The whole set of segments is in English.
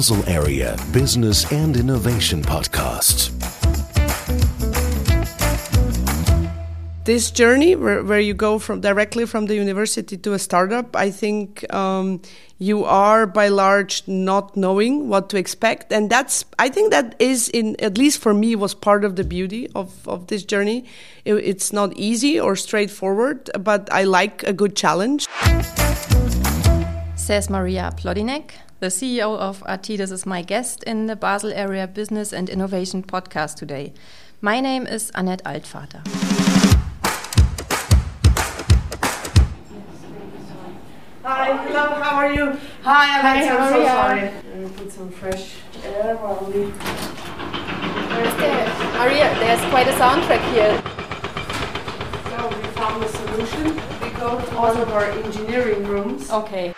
Basel Area Business and Innovation Podcast. This journey, where, where you go from directly from the university to a startup, I think um, you are by large not knowing what to expect, and that's I think that is in at least for me was part of the beauty of of this journey. It, it's not easy or straightforward, but I like a good challenge. Says Maria Plodinec, the CEO of Artidis is my guest in the Basel Area Business and Innovation podcast today. My name is Annette Altvater. Hi, hello, how are you? Hi, Alex, Hi, I'm so sorry. Let me put some fresh air while we. Where's there? Maria, there's quite a soundtrack here. So we found a solution. We go to one of our engineering rooms. Okay.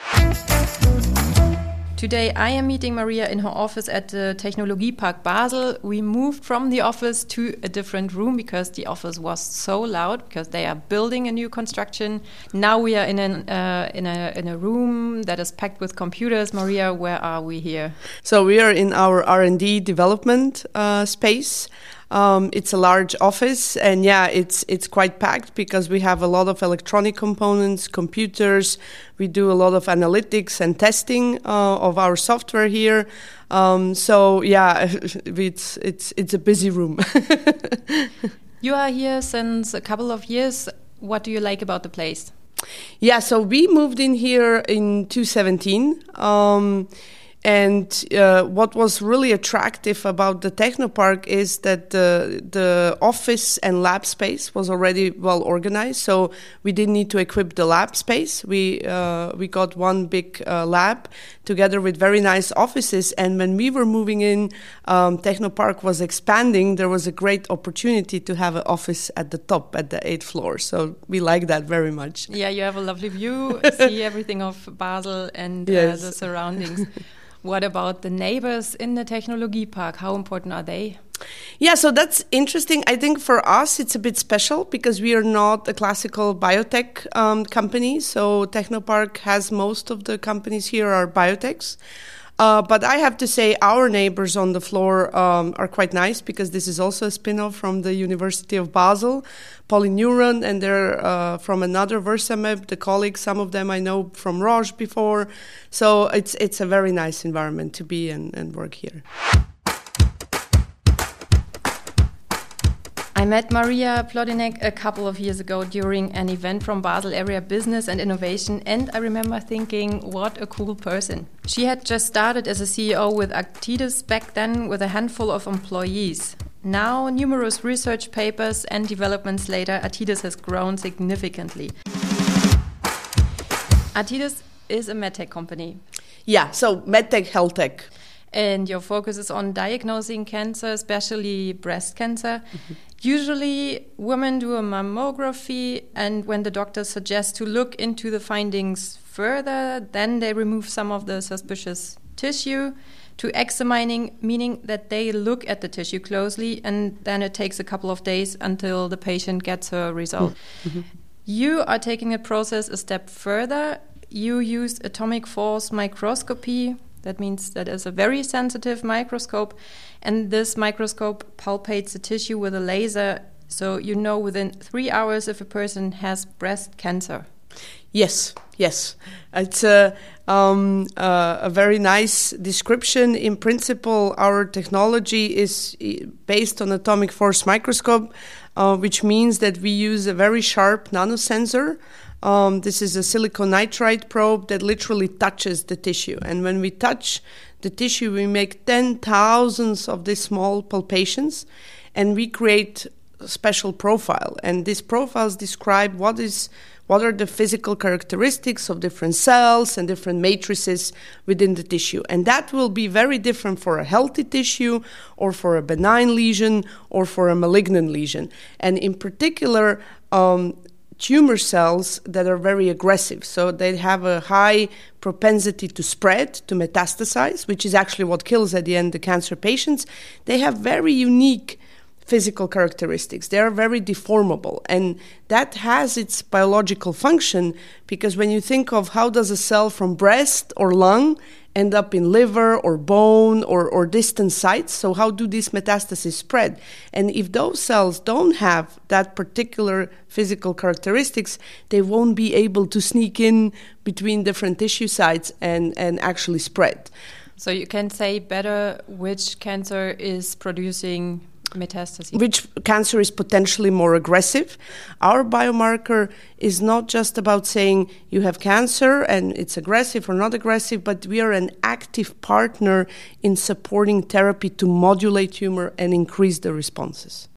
Today I am meeting Maria in her office at the Technologiepark Basel. We moved from the office to a different room because the office was so loud because they are building a new construction. Now we are in an uh, in a in a room that is packed with computers. Maria, where are we here? So we are in our R and D development uh, space. Um, it's a large office, and yeah, it's it's quite packed because we have a lot of electronic components, computers. We do a lot of analytics and testing uh, of our software here. Um, so yeah, it's it's it's a busy room. you are here since a couple of years. What do you like about the place? Yeah, so we moved in here in 2017. Um, and uh, what was really attractive about the Technopark is that the the office and lab space was already well organized. So we didn't need to equip the lab space. We uh, we got one big uh, lab together with very nice offices. And when we were moving in, um, Technopark was expanding. There was a great opportunity to have an office at the top at the eighth floor. So we like that very much. Yeah, you have a lovely view. see everything of Basel and uh, yes. the surroundings. What about the neighbors in the Technology Park? How important are they? Yeah, so that's interesting. I think for us it's a bit special because we are not a classical biotech um, company. So Technopark has most of the companies here are biotechs. Uh, but I have to say, our neighbors on the floor um, are quite nice because this is also a spin off from the University of Basel, Polyneuron, and they're uh, from another Versameb, the colleagues. Some of them I know from Roche before. So it's, it's a very nice environment to be and work here. I met Maria Plodinec a couple of years ago during an event from Basel Area Business and Innovation, and I remember thinking, what a cool person. She had just started as a CEO with Artidis back then with a handful of employees. Now, numerous research papers and developments later, Artidis has grown significantly. Artidis is a medtech company. Yeah, so medtech, health tech. And your focus is on diagnosing cancer, especially breast cancer. Mm -hmm. Usually, women do a mammography, and when the doctor suggests to look into the findings further, then they remove some of the suspicious tissue to examining, meaning that they look at the tissue closely, and then it takes a couple of days until the patient gets a result. Mm -hmm. You are taking the process a step further. You use atomic force microscopy that means that is a very sensitive microscope, and this microscope palpates the tissue with a laser, so you know within three hours if a person has breast cancer. Yes, yes. It's a, um, uh, a very nice description. In principle, our technology is based on atomic force microscope, uh, which means that we use a very sharp nanosensor um, this is a silicon nitride probe that literally touches the tissue. And when we touch the tissue, we make 10 thousands of these small palpations and we create a special profile. And these profiles describe what is what are the physical characteristics of different cells and different matrices within the tissue. And that will be very different for a healthy tissue or for a benign lesion or for a malignant lesion. And in particular, um, tumor cells that are very aggressive. So they have a high propensity to spread, to metastasize, which is actually what kills at the end the cancer patients. They have very unique physical characteristics. They are very deformable. And that has its biological function because when you think of how does a cell from breast or lung end up in liver or bone or, or distant sites. So, how do these metastases spread? And if those cells don't have that particular physical characteristics, they won't be able to sneak in between different tissue sites and, and actually spread. So, you can say better which cancer is producing metastases. Which cancer is potentially more aggressive. Our biomarker is not just about saying you have cancer and it's aggressive or not aggressive, but we are an active partner in supporting therapy to modulate tumor and increase the responses.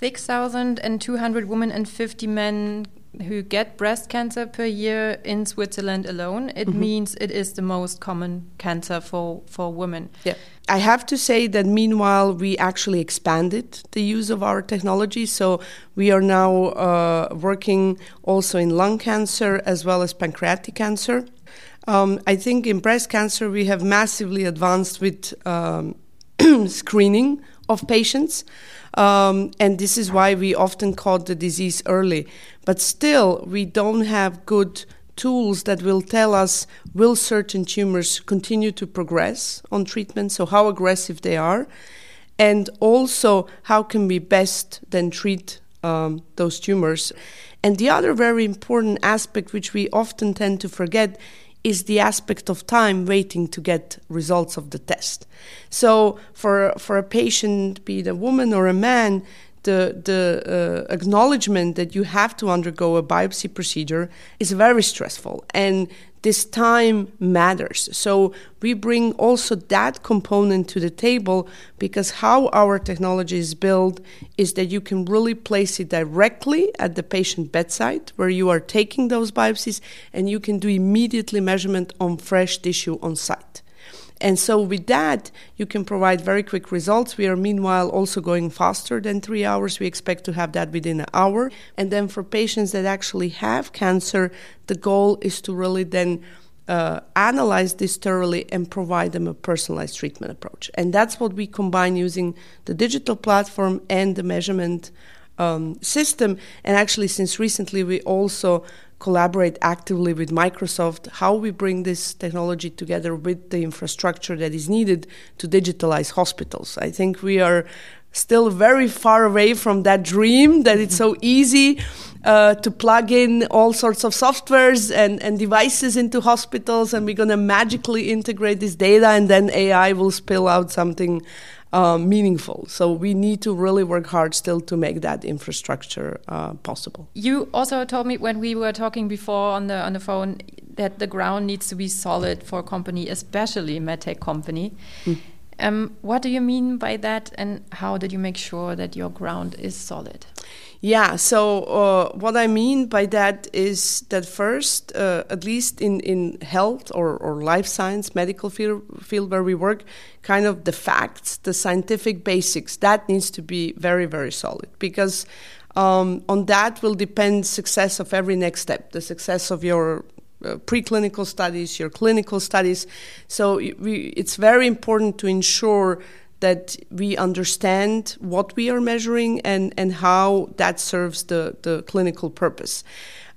6,200 women and 50 men who get breast cancer per year in Switzerland alone. It mm -hmm. means it is the most common cancer for, for women. Yeah. I have to say that meanwhile, we actually expanded the use of our technology. So we are now uh, working also in lung cancer as well as pancreatic cancer. Um, I think in breast cancer, we have massively advanced with um, screening of patients. Um, and this is why we often caught the disease early. But still, we don't have good tools that will tell us will certain tumors continue to progress on treatment, so how aggressive they are, and also how can we best then treat um, those tumors. And the other very important aspect, which we often tend to forget, is the aspect of time waiting to get results of the test. So for for a patient, be it a woman or a man, the the uh, acknowledgement that you have to undergo a biopsy procedure is very stressful and this time matters. So we bring also that component to the table because how our technology is built is that you can really place it directly at the patient bedside where you are taking those biopsies and you can do immediately measurement on fresh tissue on site and so with that, you can provide very quick results. We are meanwhile also going faster than three hours. We expect to have that within an hour. And then for patients that actually have cancer, the goal is to really then uh, analyze this thoroughly and provide them a personalized treatment approach. And that's what we combine using the digital platform and the measurement um, system. And actually, since recently, we also collaborate actively with Microsoft how we bring this technology together with the infrastructure that is needed to digitalize hospitals. I think we are still very far away from that dream that it's so easy uh, to plug in all sorts of softwares and, and devices into hospitals and we're going to magically integrate this data and then AI will spill out something uh, meaningful. So we need to really work hard still to make that infrastructure uh, possible. You also told me when we were talking before on the on the phone that the ground needs to be solid for a company, especially a medtech company. Mm. Um, what do you mean by that, and how did you make sure that your ground is solid? Yeah, so uh, what I mean by that is that first, uh, at least in, in health or, or life science, medical field, field where we work, kind of the facts, the scientific basics, that needs to be very, very solid because um, on that will depend success of every next step, the success of your uh, preclinical studies, your clinical studies. So we, it's very important to ensure that we understand what we are measuring and, and how that serves the, the clinical purpose.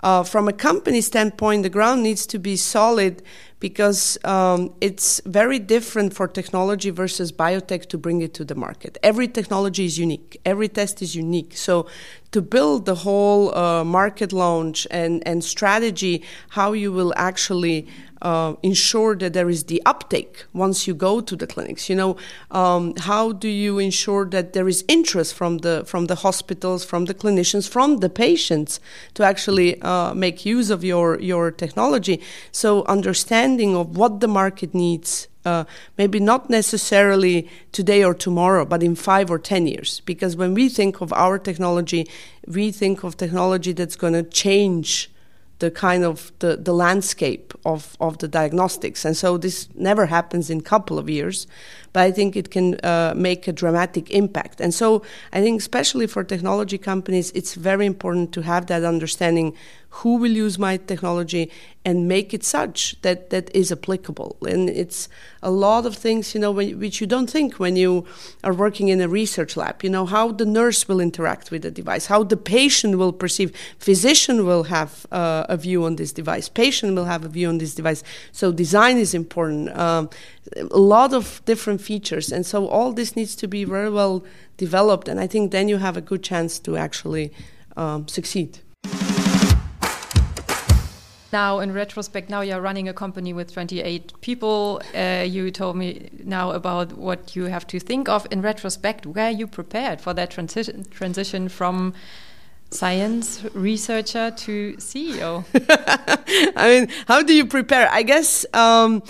Uh, from a company standpoint, the ground needs to be solid because um, it's very different for technology versus biotech to bring it to the market. Every technology is unique, every test is unique. So, to build the whole uh, market launch and, and strategy, how you will actually uh, ensure that there is the uptake once you go to the clinics? You know, um, how do you ensure that there is interest from the from the hospitals, from the clinicians, from the patients to actually uh, make use of your your technology? So understanding of what the market needs uh, maybe not necessarily today or tomorrow, but in five or ten years. Because when we think of our technology, we think of technology that's going to change the kind of the, the landscape of, of the diagnostics. And so this never happens in a couple of years, but I think it can uh, make a dramatic impact. And so I think especially for technology companies, it's very important to have that understanding who will use my technology and make it such that that is applicable. And it's a lot of things, you know, when, which you don't think when you are working in a research lab. You know how the nurse will interact with the device, how the patient will perceive. Physician will have uh, a view on this device. Patient will have a view on this device. So design is important. Um, a lot of different features, and so all this needs to be very well developed. And I think then you have a good chance to actually um, succeed. Now, in retrospect, now you're running a company with 28 people. Uh, you told me now about what you have to think of. In retrospect, were you prepared for that transition transition from science researcher to CEO? I mean, how do you prepare? I guess. Um,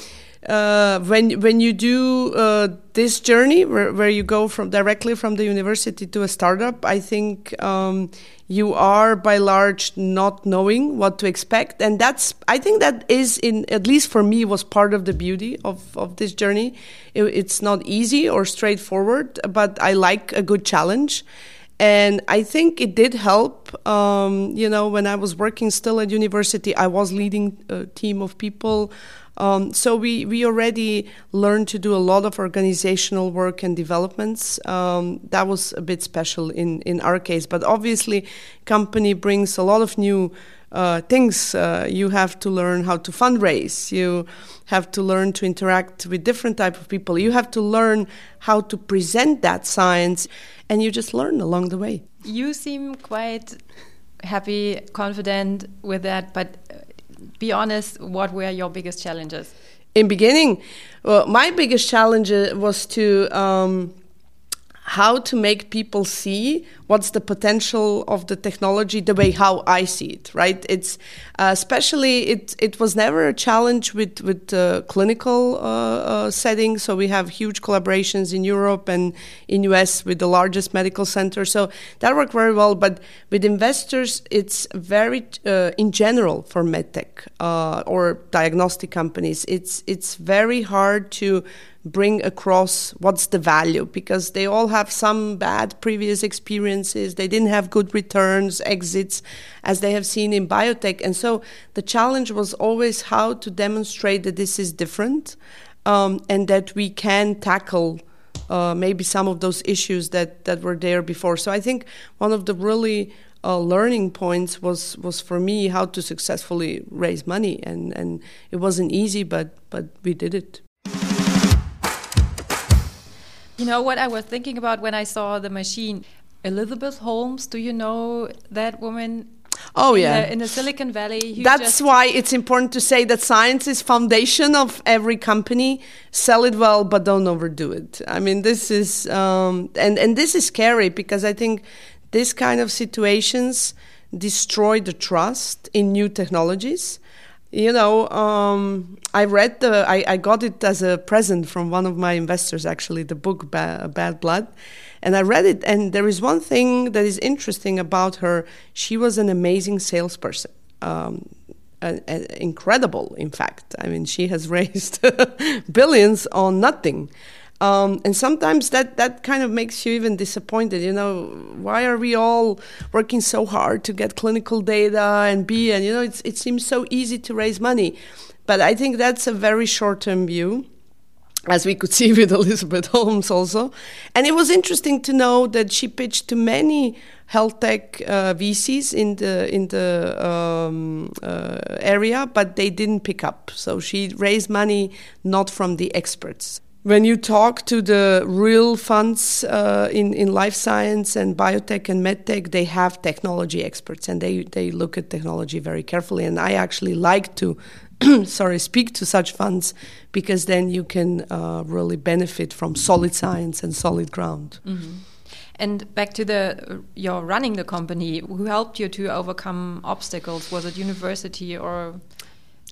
uh, when when you do uh, this journey where, where you go from directly from the university to a startup, I think um, you are by large not knowing what to expect, and that's I think that is in at least for me was part of the beauty of of this journey. It, it's not easy or straightforward, but I like a good challenge. And I think it did help. Um, you know, when I was working still at university, I was leading a team of people um, so we, we already learned to do a lot of organizational work and developments. Um, that was a bit special in, in our case, but obviously, company brings a lot of new uh, things. Uh, you have to learn how to fundraise. You have to learn to interact with different type of people. You have to learn how to present that science, and you just learn along the way. You seem quite happy, confident with that, but be honest, what were your biggest challenges? In beginning, well, my biggest challenge was to um, how to make people see what's the potential of the technology the way how I see it right? It's uh, especially it it was never a challenge with with uh, clinical uh, uh settings. So we have huge collaborations in Europe and in US with the largest medical center. So that worked very well. But with investors it's very uh, in general for medtech uh, or diagnostic companies it's it's very hard to bring across what's the value because they all have some bad previous experiences. They didn't have good returns, exits, as they have seen in biotech. And so the challenge was always how to demonstrate that this is different um, and that we can tackle. Uh, maybe some of those issues that, that were there before. So I think one of the really uh, learning points was was for me how to successfully raise money, and, and it wasn't easy, but but we did it. You know what I was thinking about when I saw the machine? Elizabeth Holmes, do you know that woman? Oh in yeah, the, in the Silicon Valley. That's why it's important to say that science is foundation of every company. Sell it well, but don't overdo it. I mean, this is um, and and this is scary because I think this kind of situations destroy the trust in new technologies you know, um, I read the, I, I, got it as a present from one of my investors, actually, the book ba- Bad Blood. And I read it, and there is one thing that is interesting about her. She was an amazing salesperson. Um, incredible, in fact. I mean, she has raised billions on nothing. Um, and sometimes that, that kind of makes you even disappointed. You know, why are we all working so hard to get clinical data and be, and you know, it seems so easy to raise money. But I think that's a very short term view as we could see with Elizabeth Holmes also. And it was interesting to know that she pitched to many health tech uh, VCs in the in the um, uh, area, but they didn't pick up. So she raised money not from the experts when you talk to the real funds uh, in, in life science and biotech and medtech, they have technology experts and they, they look at technology very carefully. And I actually like to, sorry, speak to such funds because then you can uh, really benefit from solid science and solid ground. Mm -hmm. And back to the your running the company, who helped you to overcome obstacles? Was it university or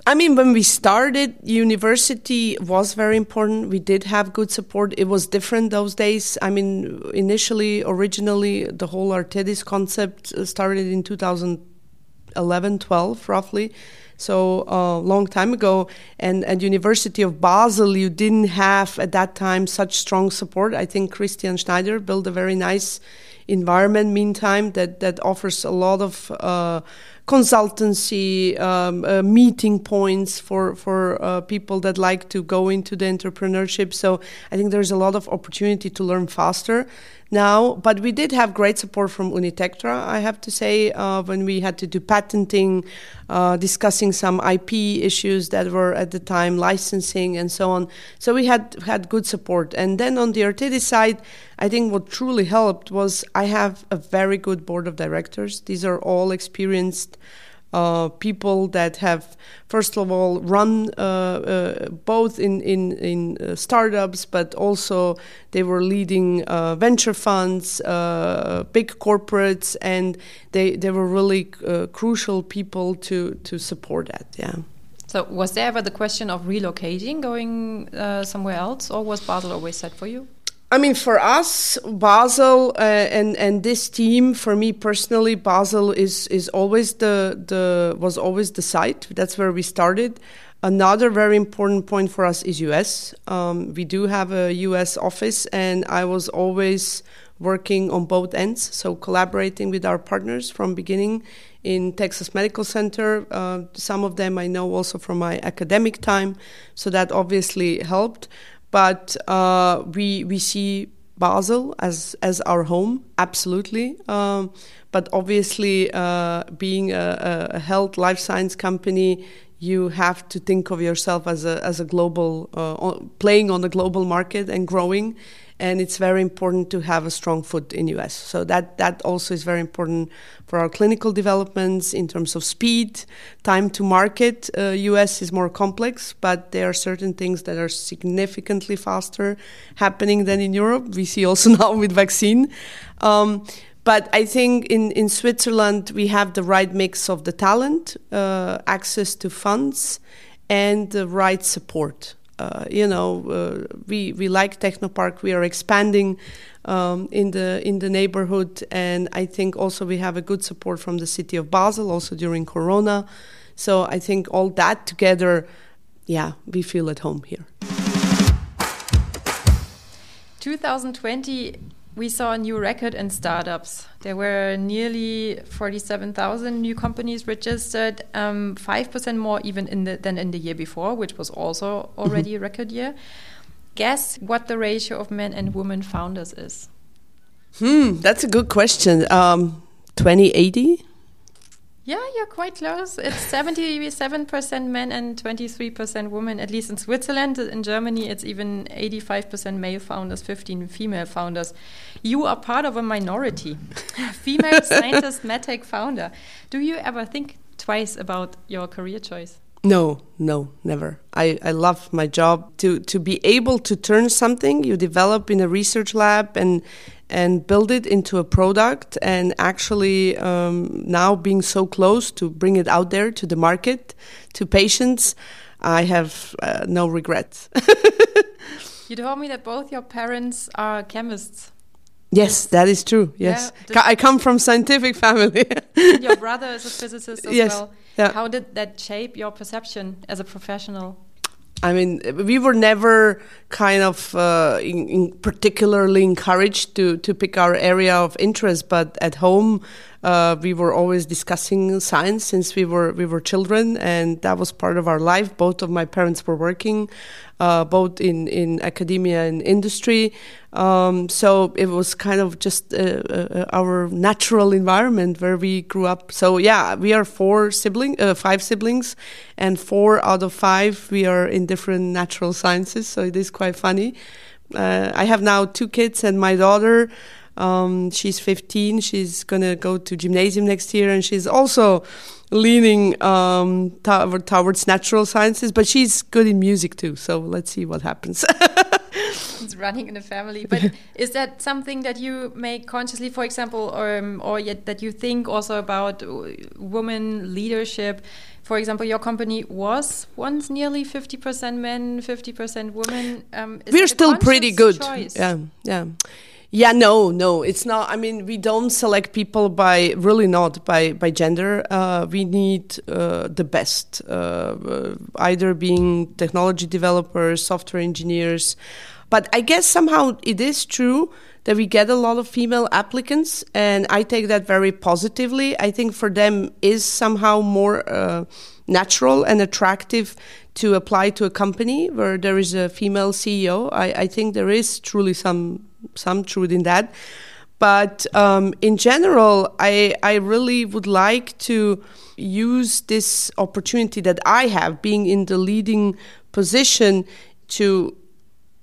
I mean, when we started, university was very important. We did have good support. It was different those days. I mean, initially, originally, the whole Artidis concept uh, started in 2011, 12, roughly. so a uh, long time ago. And at University of Basel, you didn't have at that time such strong support. I think Christian Schneider built a very nice environment meantime that that offers a lot of uh, consultancy um, uh, meeting points for for uh, people that like to go into the entrepreneurship. So i think there's a lot of opportunity to learn faster now. But we did have great support from Unitectra, I have to say, uh, when we had to do patenting, uh, discussing some IP issues that were at the time, licensing and so on. So we had had good support. And then on the Artidis side, I think what truly helped was I have a very good board of directors. These are all experienced uh, people that have, first of all, run uh, uh, both in in in uh, startups, but also they were leading uh, venture funds, uh, big corporates, and they they were really crucial people to to support that. Yeah. So, was there ever the question of relocating, going somewhere else, or was Basel always set for you? I mean, for us, Basel uh, and and this team, for me personally, Basel is is always the the was always the site. That's where we started. Another very important point for us is US. Um, we do have a US office, and I was always working on both ends, so collaborating with our partners from beginning in Texas Medical Center. Uh, some of them I know also from my academic time, so that obviously helped. But uh, we we see Basel as as our home, absolutely. Um, but obviously, uh, being a, a, health life science company, you have to think of yourself as a as a global uh, playing on the global market and growing and it's very important to have a strong foot in US. So that that also is very important for our clinical developments in terms of speed, time to market. Uh, US is more complex, but there are certain things that are significantly faster happening than in Europe. We see also now with vaccine. Um, but I think in, in Switzerland we have the right mix of the talent, uh, access to funds, and the right support. Uh, you know, uh, we we like Technopark. We are expanding um, in the in the neighborhood, and I think also we have a good support from the city of Basel, also during Corona. So I think all that together, yeah, we feel at home here. 2020 we saw a new record in startups. There were nearly 47,000 new companies registered, um, 5% more even in the, than in the year before, which was also already mm-hmm. a record year. Guess what the ratio of men and women founders is? Hmm, that's a good question. Um, 2080? Yeah, you're quite close. It's 77% men and 23% women, at least in Switzerland. In Germany, it's even 85% male founders, 15 female founders. You are part of a minority. Female scientist, medtech founder. Do you ever think twice about your career choice? No, no, never. I, I love my job. To to be able to turn something you develop in a research lab and and build it into a product and actually um, now being so close to bring it out there to the market to patients i have uh, no regrets you told me that both your parents are chemists Yes, that is true. Yes, yeah, I come from scientific family. your brother is a physicist as yes, well. Yeah. How did that shape your perception as a professional? I mean, we were never kind of uh, in, in particularly encouraged to, to pick our area of interest, but at home, uh, we were always discussing science since we were we were children, and that was part of our life. Both of my parents were working, uh, both in in academia and industry. Um, so it was kind of just uh, uh, our natural environment where we grew up. So yeah, we are four siblings, uh, five siblings, and four out of five we are in different natural sciences. So it is quite funny. Uh, I have now two kids and my daughter. Um, she's 15. She's gonna go to gymnasium next year, and she's also leaning um, towards natural sciences. But she's good in music too. So let's see what happens. it's running in the family. But is that something that you make consciously, for example, or um, or yet that you think also about women leadership? For example, your company was once nearly fifty percent men, fifty percent women. Um, We're still pretty good. Choice? Yeah, yeah. Yeah, no, no, it's not. I mean, we don't select people by really not by by gender. Uh, we need uh, the best, uh, uh either being technology developers, software engineers. But I guess somehow it is true that we get a lot of female applicants, and I take that very positively. I think for them is somehow more uh, natural and attractive to apply to a company where there is a female CEO. I, I think there is truly some some truth in that. But um, in general, I, I really would like to use this opportunity that I have, being in the leading position, to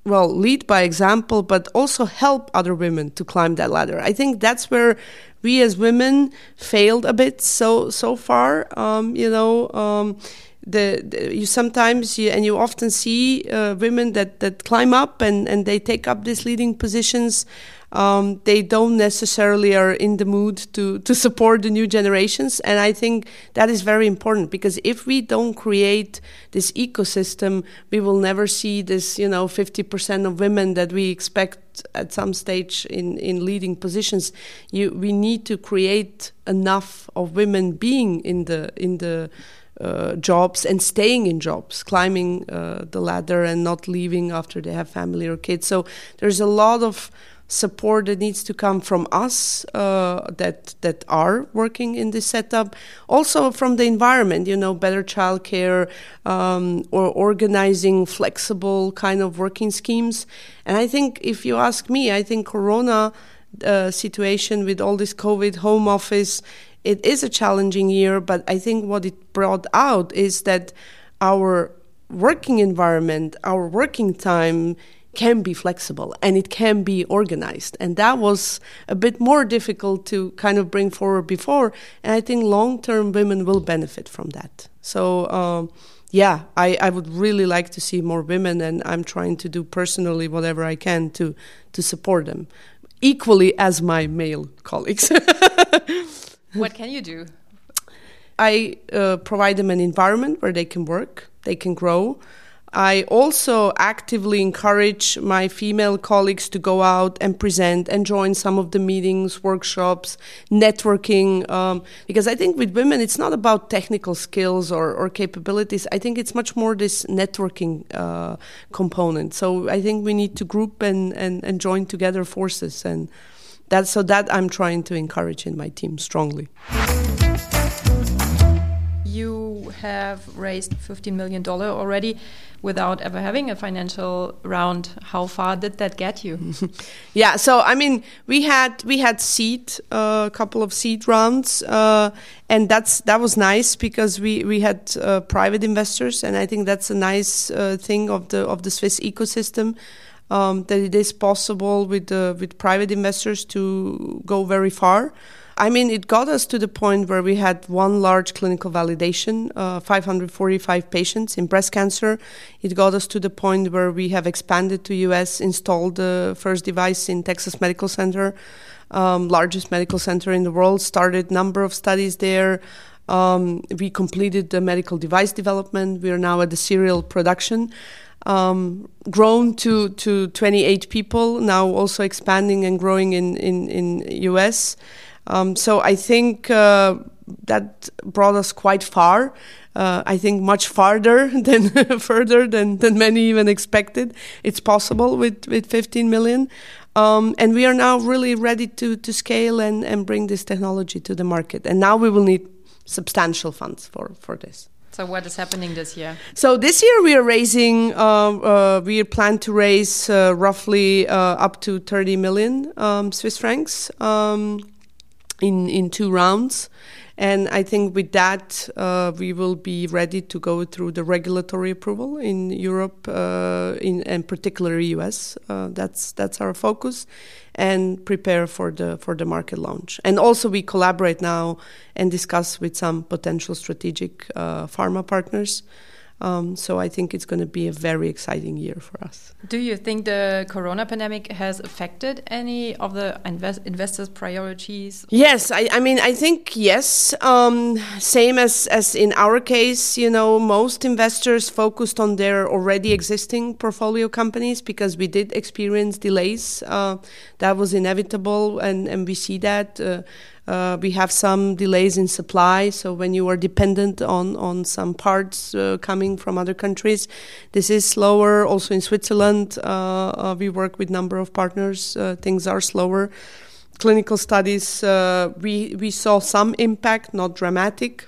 well lead by example, but also help other women to climb that ladder. I think that's where we as women failed a bit so so far. Um, you know. Um, the, the, you sometimes you, and you often see uh, women that, that climb up and, and they take up these leading positions. Um, they don't necessarily are in the mood to to support the new generations, and I think that is very important because if we don't create this ecosystem, we will never see this you know fifty percent of women that we expect at some stage in in leading positions. You we need to create enough of women being in the in the uh, jobs and staying in jobs, climbing uh, the ladder and not leaving after they have family or kids. So there's a lot of support that needs to come from us uh, that that are working in this setup. Also from the environment, you know, better childcare um, or organizing flexible kind of working schemes. And I think, if you ask me, I think Corona. Uh, situation with all this COVID home office it is a challenging year, but I think what it brought out is that our working environment, our working time can be flexible and it can be organized. And that was a bit more difficult to kind of bring forward before. And I think long term women will benefit from that. So, um, yeah, I, I would really like to see more women, and I'm trying to do personally whatever I can to, to support them, equally as my male colleagues. What can you do? I uh, provide them an environment where they can work, they can grow. I also actively encourage my female colleagues to go out and present and join some of the meetings, workshops, networking. Um, because I think with women, it's not about technical skills or, or capabilities. I think it's much more this networking uh, component. So I think we need to group and, and, and join together forces and that so that I'm trying to encourage in my team strongly. You have raised 15 million dollar already without ever having a financial round. How far did that get you? yeah, so I mean, we had we had seed uh, a uh, couple of seed rounds, uh, and that's that was nice because we we had uh, private investors, and I think that's a nice uh, thing of the of the Swiss ecosystem um, that it is possible with uh, with private investors to go very far. I mean, it got us to the point where we had one large clinical validation, uh, 545 patients in breast cancer. It got us to the point where we have expanded to US, installed the first device in Texas Medical Center, um, largest medical center in the world. Started number of studies there. Um, we completed the medical device development. We are now at the serial production um, grown to, to 28 people, now also expanding and growing in, in, in US. Um, so I think uh, that brought us quite far. Uh, I think much farther than further than, than many even expected. It's possible with, with 15 million. Um, and we are now really ready to, to scale and, and bring this technology to the market. And now we will need substantial funds for, for this. So what is happening this year? So this year we are raising, uh, uh, we plan to raise uh, roughly uh, up to 30 million um, Swiss francs um, in in two rounds. And I think with that, uh, we will be ready to go through the regulatory approval in Europe, uh, in and particularly US. That's that's our focus, and prepare for the for the market launch. And also, we collaborate now and discuss with some potential strategic uh, pharma partners. Um, so I think it's going to be a very exciting year for us. Do you think the corona pandemic has affected any of the invest investors' priorities? Yes, I, I, mean I think yes. Um, same as as in our case, you know, most investors focused on their already existing portfolio companies because we did experience delays. Uh, that was inevitable, and and we see that. Uh, uh, we have some delays in supply, so when you are dependent on, on some parts uh, coming from other countries, this is slower. Also in Switzerland, uh, uh we work with a number of partners. Uh, things are slower. Clinical studies, uh, we we saw some impact, not dramatic.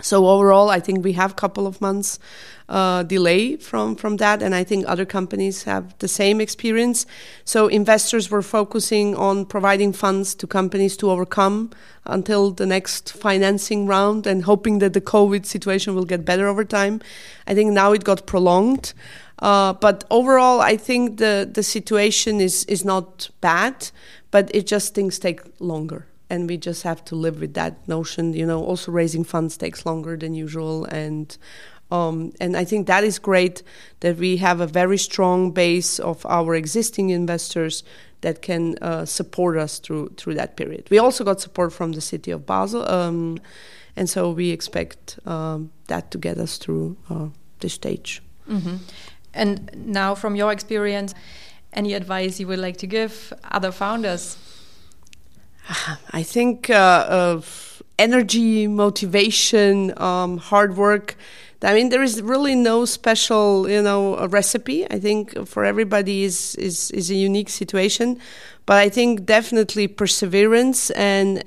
So overall, I think we have a couple of months uh, delay from from that, and I think other companies have the same experience. So investors were focusing on providing funds to companies to overcome until the next financing round, and hoping that the COVID situation will get better over time. I think now it got prolonged. Uh, but overall, I think the, the situation is, is not bad, but it just things take longer and we just have to live with that notion. You know, also raising funds takes longer than usual, and um, and I think that is great that we have a very strong base of our existing investors that can uh, support us through through that period. We also got support from the city of Basel, um, and so we expect um, that to get us through uh, this stage. Mm -hmm. And now, from your experience, any advice you would like to give other founders? I think uh, energy, motivation, um, hard work. I mean, there is really no special, you know, recipe. I think for everybody is is is a unique situation, but I think definitely perseverance and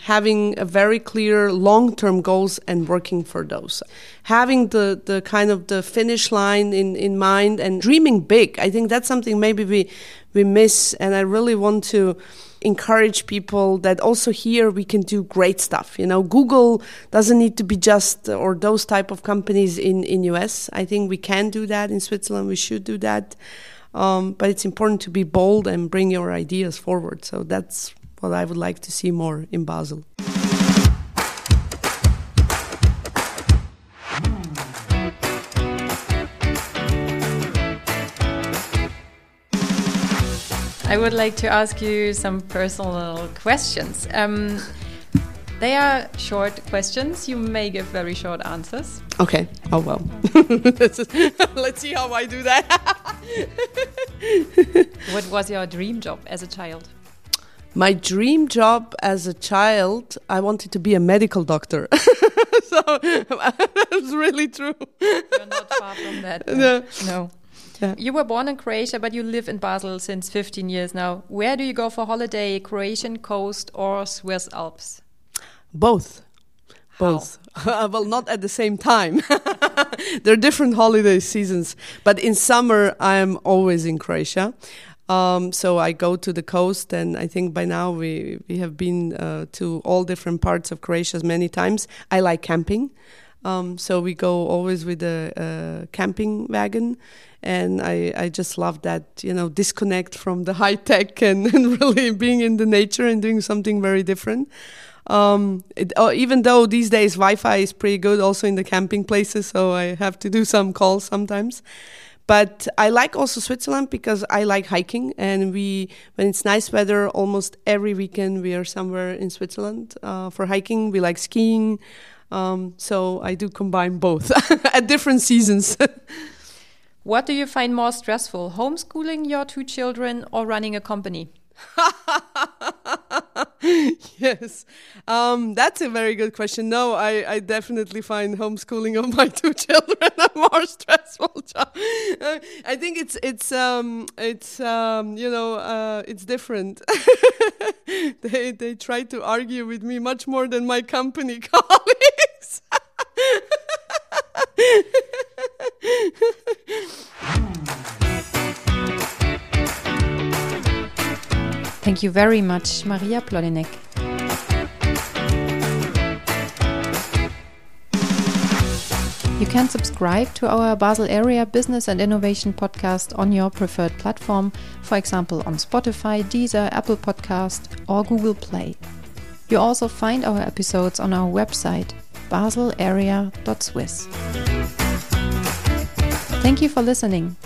having a very clear long-term goals and working for those having the the kind of the finish line in in mind and dreaming big i think that's something maybe we we miss and i really want to encourage people that also here we can do great stuff. You know, Google doesn't need to be just or those type of companies in in US. I think we can do that in Switzerland. We should do that. Um, but it's important to be bold and bring your ideas forward. So that's what I would like to see more in Basel. I would like to ask you some personal questions. Um, they are short questions. You may give very short answers. Okay. Oh well. Let's see how I do that. what was your dream job as a child? My dream job as a child, I wanted to be a medical doctor. so that's really true. You're not far from that. No. no. Yeah. You were born in Croatia, but you live in Basel since 15 years now. Where do you go for holiday, Croatian coast or Swiss Alps? Both. Both. well, not at the same time. there are different holiday seasons. But in summer, I am always in Croatia. Um, so I go to the coast, and I think by now we, we have been uh, to all different parts of Croatia many times. I like camping. Um, so we go always with a, a camping wagon and I, I just love that you know disconnect from the high tech and, and really being in the nature and doing something very different um, it, oh, even though these days Wi-Fi is pretty good also in the camping places, so I have to do some calls sometimes. But I like also Switzerland because I like hiking, and we when it's nice weather, almost every weekend we are somewhere in Switzerland uh, for hiking. We like skiing, um, so I do combine both at different seasons. What do you find more stressful, homeschooling your two children or running a company? yes, um, that's a very good question. No, I, I definitely find homeschooling of my two children a more stressful job. Uh, I think it's it's um, it's um, you know uh, it's different. they they try to argue with me much more than my company colleagues. Thank you very much, Maria Plodinec. You can subscribe to our Basel Area Business and Innovation podcast on your preferred platform, for example on Spotify, Deezer, Apple Podcast, or Google Play. You also find our episodes on our website, baselarea.swiss. Thank you for listening.